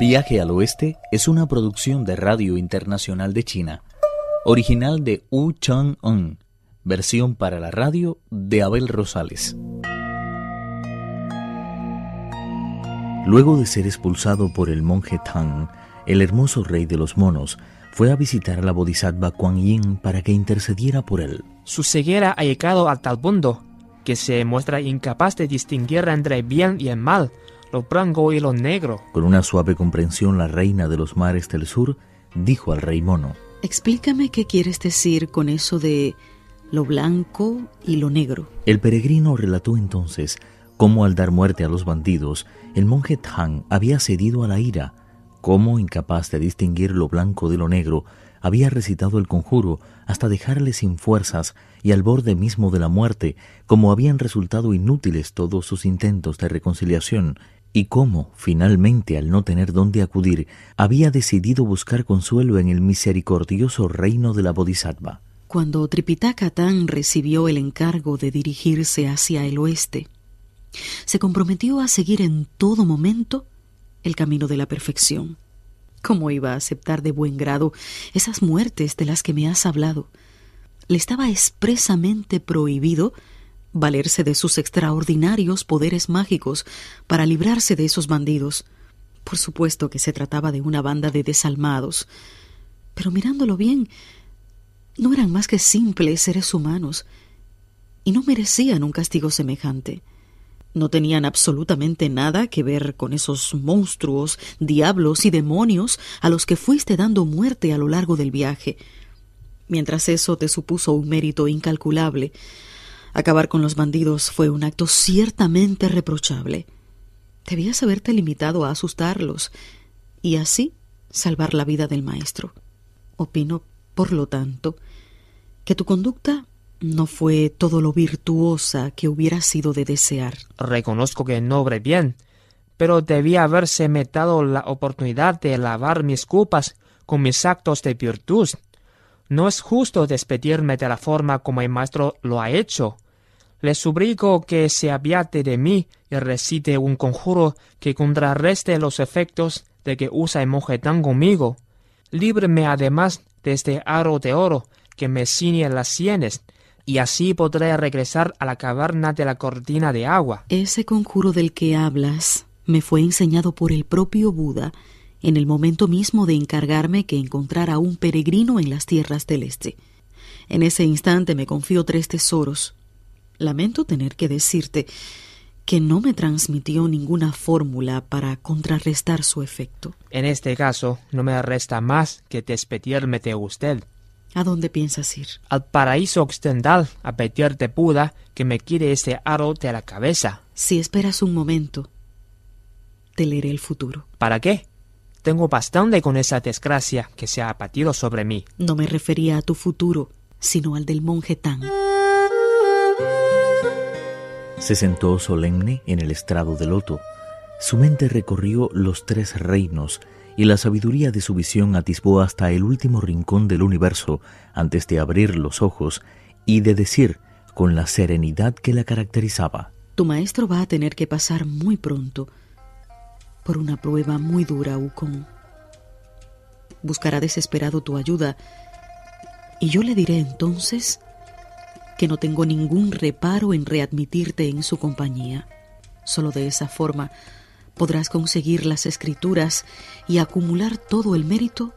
Viaje al Oeste es una producción de Radio Internacional de China, original de Wu Chang-un, versión para la radio de Abel Rosales. Luego de ser expulsado por el monje Tang, el hermoso rey de los monos fue a visitar a la bodhisattva Kuan Yin para que intercediera por él. Su ceguera ha llegado al tal punto que se muestra incapaz de distinguir entre bien y el mal, lo blanco y lo negro. Con una suave comprensión, la reina de los mares del sur dijo al rey mono: Explícame qué quieres decir con eso de lo blanco y lo negro. El peregrino relató entonces cómo al dar muerte a los bandidos, el monje Tang había cedido a la ira, cómo, incapaz de distinguir lo blanco de lo negro, había recitado el conjuro hasta dejarle sin fuerzas y al borde mismo de la muerte, como habían resultado inútiles todos sus intentos de reconciliación, y cómo, finalmente, al no tener dónde acudir, había decidido buscar consuelo en el misericordioso reino de la Bodhisattva. Cuando Tripitaka Tan recibió el encargo de dirigirse hacia el oeste, se comprometió a seguir en todo momento el camino de la perfección. ¿Cómo iba a aceptar de buen grado esas muertes de las que me has hablado? Le estaba expresamente prohibido valerse de sus extraordinarios poderes mágicos para librarse de esos bandidos. Por supuesto que se trataba de una banda de desalmados, pero mirándolo bien, no eran más que simples seres humanos, y no merecían un castigo semejante no tenían absolutamente nada que ver con esos monstruos, diablos y demonios a los que fuiste dando muerte a lo largo del viaje. Mientras eso te supuso un mérito incalculable, acabar con los bandidos fue un acto ciertamente reprochable. Debías haberte limitado a asustarlos y así salvar la vida del maestro. Opino, por lo tanto, que tu conducta no fue todo lo virtuosa que hubiera sido de desear. Reconozco que no obré bien, pero debía haberse metado la oportunidad de lavar mis culpas con mis actos de virtud. No es justo despedirme de la forma como el maestro lo ha hecho. Le suplico que se apiate de mí y recite un conjuro que contrarreste los efectos de que usa el monje tan conmigo. Líbreme además de este aro de oro que me ciñe las sienes y así podré regresar a la caverna de la cortina de agua. Ese conjuro del que hablas me fue enseñado por el propio Buda en el momento mismo de encargarme que encontrara un peregrino en las tierras del este. En ese instante me confió tres tesoros. Lamento tener que decirte que no me transmitió ninguna fórmula para contrarrestar su efecto. En este caso, no me resta más que despedirme de usted. ¿A dónde piensas ir? Al paraíso occidental, a pedirte Buda que me quite ese aro de la cabeza. Si esperas un momento, te leeré el futuro. ¿Para qué? Tengo bastante con esa desgracia que se ha abatido sobre mí. No me refería a tu futuro, sino al del monje Tan. Se sentó solemne en el estrado del loto. Su mente recorrió los tres reinos y la sabiduría de su visión atisbó hasta el último rincón del universo antes de abrir los ojos y de decir con la serenidad que la caracterizaba. Tu maestro va a tener que pasar muy pronto por una prueba muy dura, Wukong. Buscará desesperado tu ayuda y yo le diré entonces que no tengo ningún reparo en readmitirte en su compañía. Solo de esa forma podrás conseguir las escrituras y acumular todo el mérito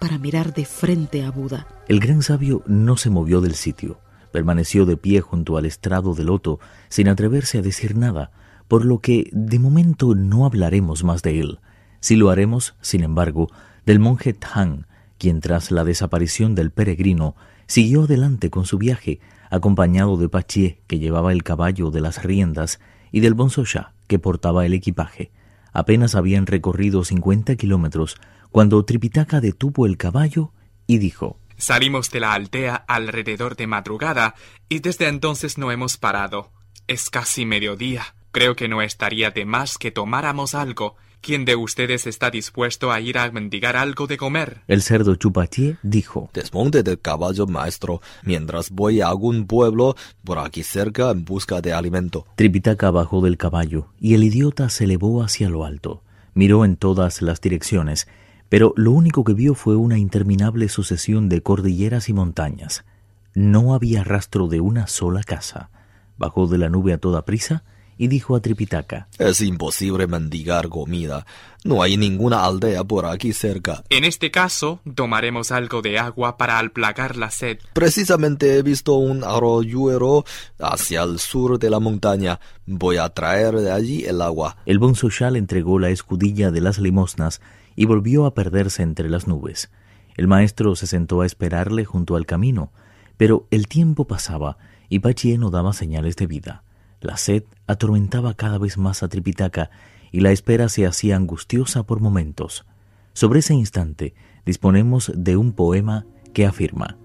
para mirar de frente a Buda. El gran sabio no se movió del sitio, permaneció de pie junto al estrado del loto sin atreverse a decir nada, por lo que de momento no hablaremos más de él. Si lo haremos, sin embargo, del monje Tang, quien tras la desaparición del peregrino siguió adelante con su viaje, acompañado de Pachie, que llevaba el caballo de las riendas, y del Bonsosha, que portaba el equipaje. Apenas habían recorrido cincuenta kilómetros cuando Tripitaka detuvo el caballo y dijo Salimos de la aldea alrededor de madrugada y desde entonces no hemos parado. Es casi mediodía. Creo que no estaría de más que tomáramos algo. ¿Quién de ustedes está dispuesto a ir a mendigar algo de comer? El cerdo Chupatié dijo Desmonte del caballo maestro mientras voy a algún pueblo por aquí cerca en busca de alimento. Tripitaka bajó del caballo y el idiota se elevó hacia lo alto. Miró en todas las direcciones, pero lo único que vio fue una interminable sucesión de cordilleras y montañas. No había rastro de una sola casa. Bajó de la nube a toda prisa y dijo a Tripitaka Es imposible mendigar comida. No hay ninguna aldea por aquí cerca. En este caso, tomaremos algo de agua para alplagar la sed. Precisamente he visto un arroyuelo hacia el sur de la montaña. Voy a traer de allí el agua. El bonzochal entregó la escudilla de las limosnas y volvió a perderse entre las nubes. El maestro se sentó a esperarle junto al camino, pero el tiempo pasaba y Pachie no daba señales de vida. La sed atormentaba cada vez más a Tripitaka y la espera se hacía angustiosa por momentos. Sobre ese instante disponemos de un poema que afirma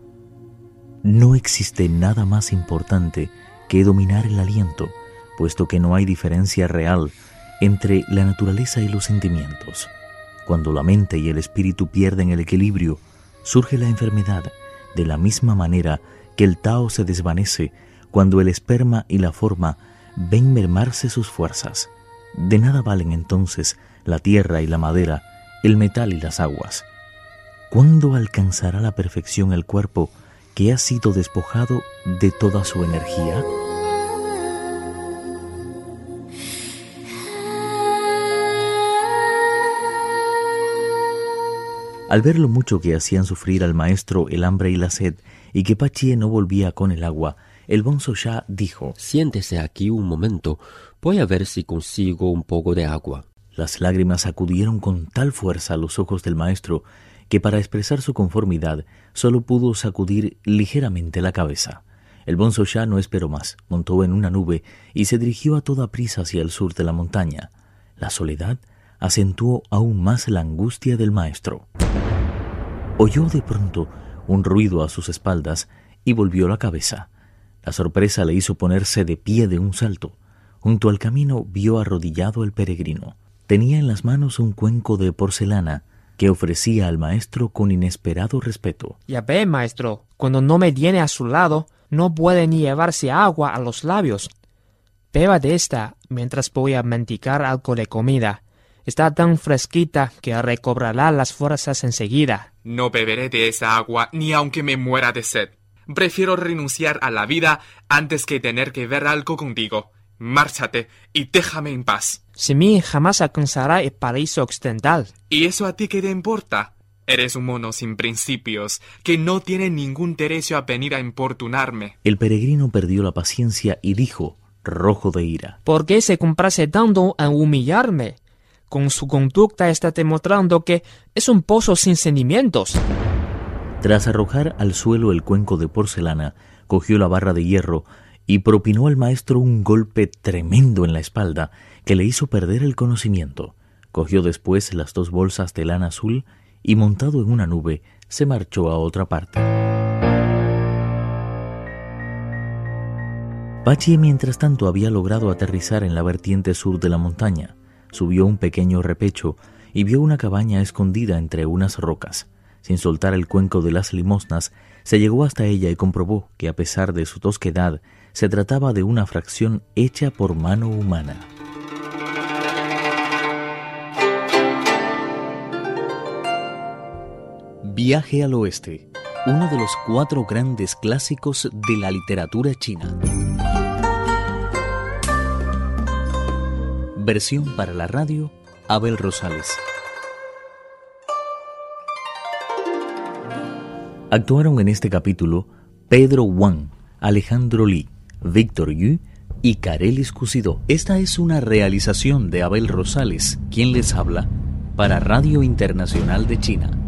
No existe nada más importante que dominar el aliento, puesto que no hay diferencia real entre la naturaleza y los sentimientos. Cuando la mente y el espíritu pierden el equilibrio, surge la enfermedad, de la misma manera que el Tao se desvanece cuando el esperma y la forma ven mermarse sus fuerzas. De nada valen entonces la tierra y la madera, el metal y las aguas. ¿Cuándo alcanzará la perfección el cuerpo que ha sido despojado de toda su energía? Al ver lo mucho que hacían sufrir al maestro el hambre y la sed, y que Pachie no volvía con el agua, el bonzo ya dijo Siéntese aquí un momento, voy a ver si consigo un poco de agua. Las lágrimas acudieron con tal fuerza a los ojos del maestro que para expresar su conformidad solo pudo sacudir ligeramente la cabeza. El bonzo ya no esperó más, montó en una nube y se dirigió a toda prisa hacia el sur de la montaña. La soledad acentuó aún más la angustia del maestro. Oyó de pronto un ruido a sus espaldas y volvió la cabeza. La sorpresa le hizo ponerse de pie de un salto. Junto al camino vio arrodillado el peregrino. Tenía en las manos un cuenco de porcelana que ofrecía al maestro con inesperado respeto. Ya ve, maestro, cuando no me tiene a su lado, no puede ni llevarse agua a los labios. Beba de esta mientras voy a mendicar algo de comida. Está tan fresquita que recobrará las fuerzas enseguida. No beberé de esa agua ni aunque me muera de sed. Prefiero renunciar a la vida antes que tener que ver algo contigo. Márchate y déjame en paz. mí jamás alcanzará el paraíso occidental. ¿Y eso a ti qué te importa? Eres un mono sin principios, que no tiene ningún derecho a venir a importunarme. El peregrino perdió la paciencia y dijo, rojo de ira. ¿Por qué se comprase tanto a humillarme? Con su conducta está demostrando que es un pozo sin sentimientos. Tras arrojar al suelo el cuenco de porcelana, cogió la barra de hierro y propinó al maestro un golpe tremendo en la espalda que le hizo perder el conocimiento. Cogió después las dos bolsas de lana azul y montado en una nube se marchó a otra parte. Pachi mientras tanto había logrado aterrizar en la vertiente sur de la montaña. Subió un pequeño repecho y vio una cabaña escondida entre unas rocas. Sin soltar el cuenco de las limosnas, se llegó hasta ella y comprobó que a pesar de su tosquedad, se trataba de una fracción hecha por mano humana. Viaje al Oeste, uno de los cuatro grandes clásicos de la literatura china. Versión para la radio, Abel Rosales. Actuaron en este capítulo Pedro Wang, Alejandro Li, Víctor Yu y Carelis Cusidó. Esta es una realización de Abel Rosales, quien les habla, para Radio Internacional de China.